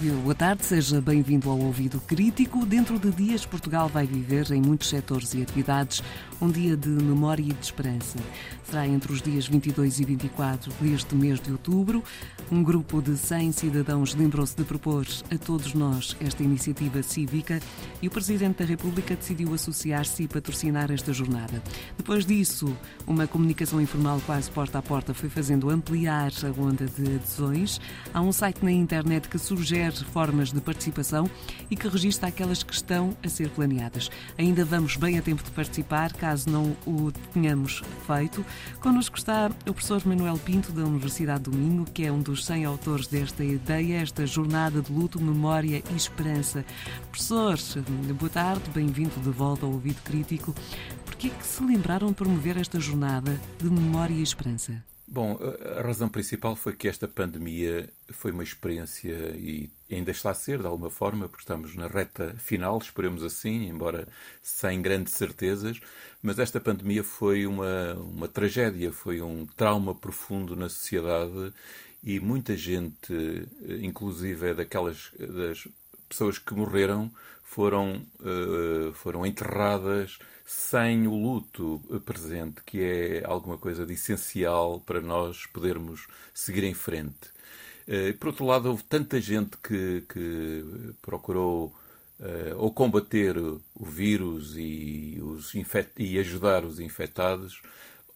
Boa tarde, seja bem-vindo ao Ouvido Crítico. Dentro de dias, Portugal vai viver em muitos setores e atividades um dia de memória e de esperança. Será entre os dias 22 e 24 deste mês de outubro. Um grupo de 100 cidadãos lembrou-se de propor a todos nós esta iniciativa cívica e o Presidente da República decidiu associar-se e patrocinar esta jornada. Depois disso, uma comunicação informal quase porta a porta foi fazendo ampliar a onda de adesões. Há um site na internet que sugere formas de participação e que registra aquelas que estão a ser planeadas. Ainda vamos bem a tempo de participar, caso não o tenhamos feito. Connosco está o professor Manuel Pinto, da Universidade do Minho, que é um dos 100 autores desta ideia, esta jornada de luto, memória e esperança. Professor, boa tarde, bem-vindo de volta ao Ouvido Crítico. Por que é que se lembraram de promover esta jornada de memória e esperança? Bom, a razão principal foi que esta pandemia foi uma experiência e ainda está a ser, de alguma forma, porque estamos na reta final, esperemos assim, embora sem grandes certezas, mas esta pandemia foi uma, uma tragédia, foi um trauma profundo na sociedade e muita gente, inclusive daquelas das pessoas que morreram, foram, uh, foram enterradas sem o luto presente, que é alguma coisa de essencial para nós podermos seguir em frente. Uh, por outro lado, houve tanta gente que, que procurou uh, ou combater o vírus e, os e ajudar os infectados,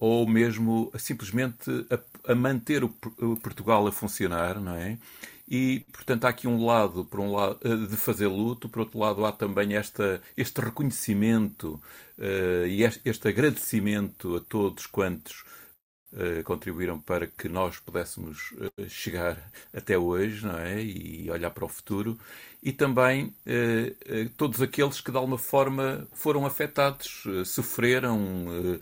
ou mesmo simplesmente a, a manter o, o Portugal a funcionar, não é? E, portanto, há aqui um lado, por um lado, eh, de fazer luto, por outro lado, há também esta, este reconhecimento uh, e este, este, agradecimento a todos quantos contribuíram para que nós pudéssemos uh, chegar até hoje, não é? E olhar para o futuro. E também todos aqueles que, de alguma forma, foram afetados, sofreram,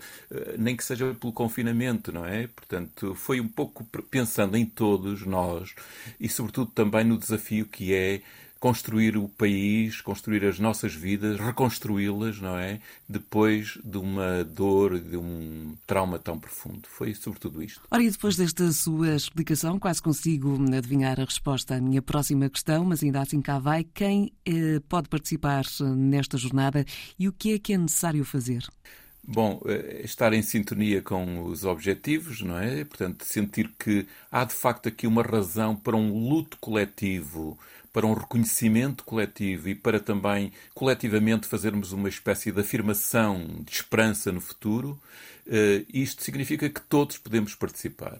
nem que seja pelo confinamento, não é? Portanto, foi um pouco pensando em todos nós e, sobretudo, também no desafio que é construir o país, construir as nossas vidas, reconstruí-las, não é? Depois de uma dor, de um trauma tão profundo. Foi sobretudo isto. Ora, e depois desta sua explicação, quase consigo adivinhar a resposta à minha próxima questão, mas ainda assim cá vai. Quem eh, pode participar nesta jornada e o que é que é necessário fazer? Bom, eh, estar em sintonia com os objetivos, não é? Portanto, sentir que há de facto aqui uma razão para um luto coletivo, para um reconhecimento coletivo e para também coletivamente fazermos uma espécie de afirmação de esperança no futuro, uh, isto significa que todos podemos participar.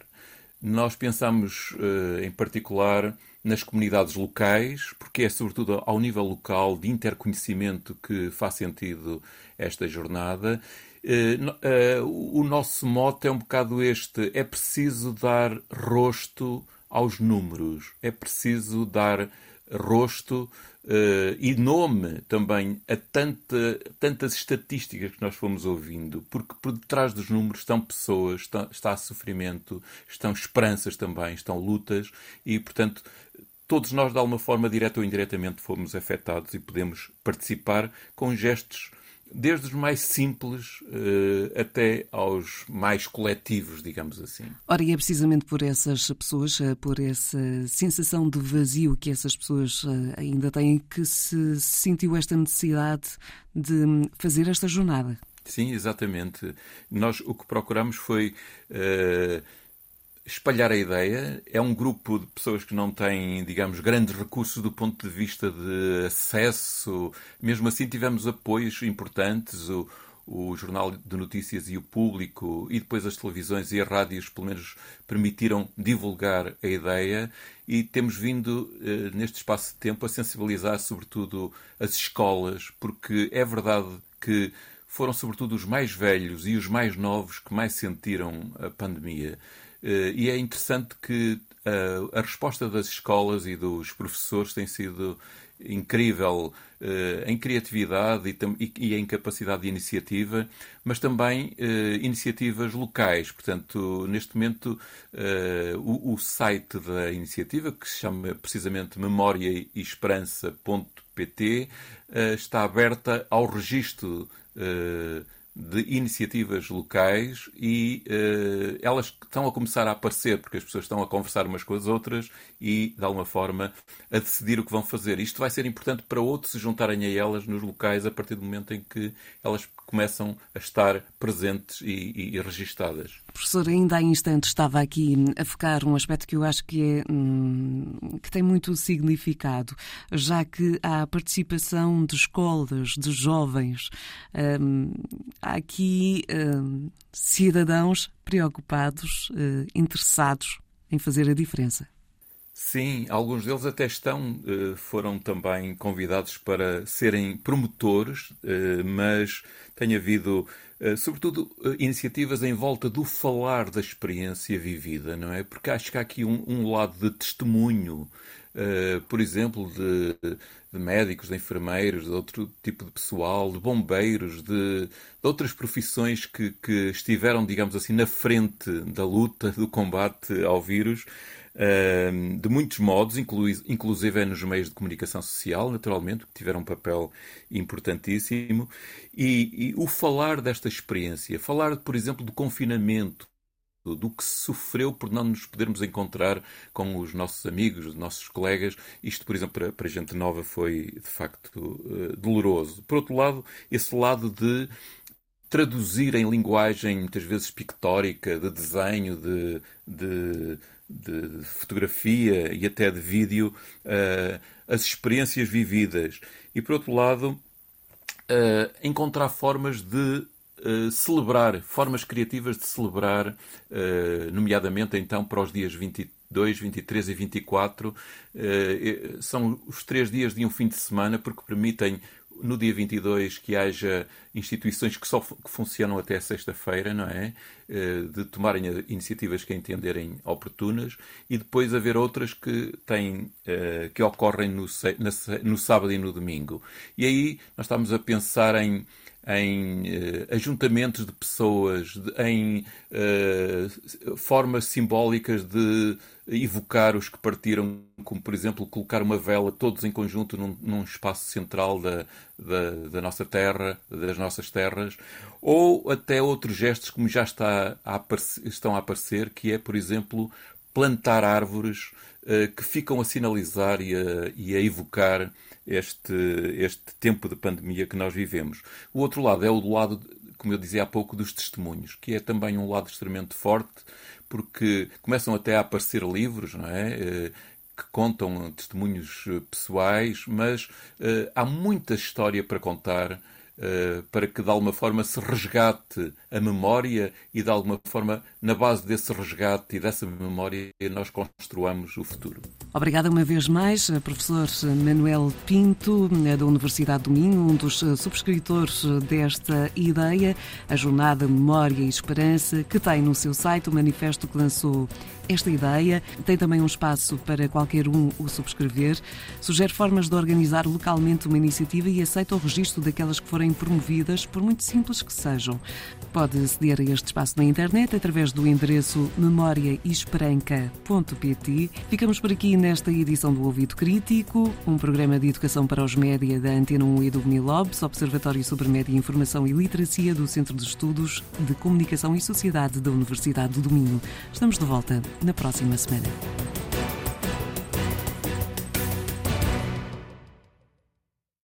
Nós pensamos uh, em particular nas comunidades locais, porque é sobretudo ao nível local de interconhecimento que faz sentido esta jornada. Uh, uh, o nosso mote é um bocado este: é preciso dar rosto aos números, é preciso dar rosto uh, e nome também a tanta, tantas estatísticas que nós fomos ouvindo, porque por detrás dos números estão pessoas, está, está sofrimento, estão esperanças também, estão lutas e, portanto, todos nós, de alguma forma, direta ou indiretamente, fomos afetados e podemos participar com gestos desde os mais simples uh, até aos mais coletivos, digamos assim. Ora, e é precisamente por essas pessoas, eh, por essa sensação de vazio que essas pessoas eh, ainda têm, que se sentiu esta necessidade de fazer esta jornada. Sim, exatamente. Nós o que procuramos foi. Espalhar a ideia. É um grupo de pessoas que não têm, digamos, grandes recursos do ponto de vista de acesso. Mesmo assim, tivemos apoios importantes. O, o Jornal de Notícias e o Público, e depois as televisões e as rádios, pelo menos, permitiram divulgar a ideia. E temos vindo, eh, neste espaço de tempo, a sensibilizar, sobretudo, as escolas, porque é verdade que foram, sobretudo, os mais velhos e os mais novos que mais sentiram a pandemia. Eh, e é interessante que eh, a resposta das escolas e dos professores tem sido incrível uh, em criatividade e, e, em capacidade de iniciativa, mas também iniciativas locais. Portanto, neste momento, o, o, site da iniciativa, que se chama precisamente memória e esperança.pt, está aberta ao registro de iniciativas locais e uh, elas estão a começar a aparecer, porque as pessoas estão a conversar umas com as outras e, de alguma forma, a decidir o que vão fazer. Isto vai ser importante para outros se juntarem a elas nos locais a partir do momento em que elas começam a estar presentes e, e, registadas. Professor, ainda há instantes estava aqui a focar um aspecto que eu acho que, é, hum, que tem muito significado, já que há a participação de escolas, de jovens. Hum, há aqui hum, cidadãos preocupados, uh, interessados em fazer a diferença. Sim, alguns deles até estão, eh, foram também convidados para serem promotores, eh, mas tem havido, eh, sobretudo, iniciativas em volta do falar da experiência vivida, não é? Porque acho que há aqui um, um lado de testemunho, por exemplo, de, de, médicos, de enfermeiros, de outro tipo de pessoal, de bombeiros, de, de outras profissões que, que estiveram, digamos assim, na frente da luta, do combate ao vírus de muitos modos, inclusive nos meios de comunicação social, naturalmente, que tiveram um papel importantíssimo. E, e o falar desta experiência, falar, por exemplo, do confinamento, do que se sofreu por não nos podermos encontrar com os nossos amigos, os nossos colegas. Isto, por exemplo, para, para gente nova foi de facto uh, doloroso. Por outro lado, esse lado de traduzir em linguagem muitas vezes pictórica, de desenho, de, de de fotografia e até de vídeo uh, as experiências vividas. E, por outro lado, uh, encontrar formas de uh, celebrar, formas criativas de celebrar, nomeadamente então para os dias 22, 23 e 24. são os três dias de um fim de semana porque permitem no dia 22 que haja instituições que só que funcionam até sexta-feira, não é? Eh, de tomarem iniciativas que entenderem oportunas e depois haver outras que têm eh, que ocorrem no, no sábado e no domingo. E aí nós estamos a pensar em em uh, ajuntamentos de pessoas, de, em uh, formas simbólicas de evocar os que partiram, como por exemplo colocar uma vela todos em conjunto num, num espaço central da, da, da, nossa terra, das nossas terras, ou até outros gestos como já está a estão a aparecer, que é, por exemplo, plantar árvores uh, que ficam a sinalizar e a, e a evocar este, este tempo de pandemia que nós vivemos. O outro lado é o do lado, como eu dizia há pouco, dos testemunhos, que é também um lado extremamente forte, porque começam até a aparecer livros, não é? Eh, que contam testemunhos eh, pessoais, mas uh, há muita história para contar uh, para que de alguma forma se resgate a memória e de alguma forma, na base desse resgate e dessa memória, nós construamos o futuro. Obrigada uma vez mais, eh, professor Manuel Pinto, eh, da Universidade do Minho, um dos eh, subscritores desta ideia, a Jornada Memória e Esperança, que tem no seu site o manifesto que lançou esta ideia. Tem também um espaço para qualquer um o subscrever. Sugere formas de organizar localmente uma iniciativa e aceita o registro daquelas que forem promovidas, por muito simples que sejam. Pode aceder a este espaço na internet através do endereço memoriaesperanca.pt. Ficamos por aqui nesta edição do Ouvido Crítico, um programa de educação para os média da Antena 1 e do Unilobs, Observatório sobre Média, Informação e Literacia do Centro de Estudos de Comunicação e Sociedade da Universidade do Minho. Estamos de volta na próxima semana.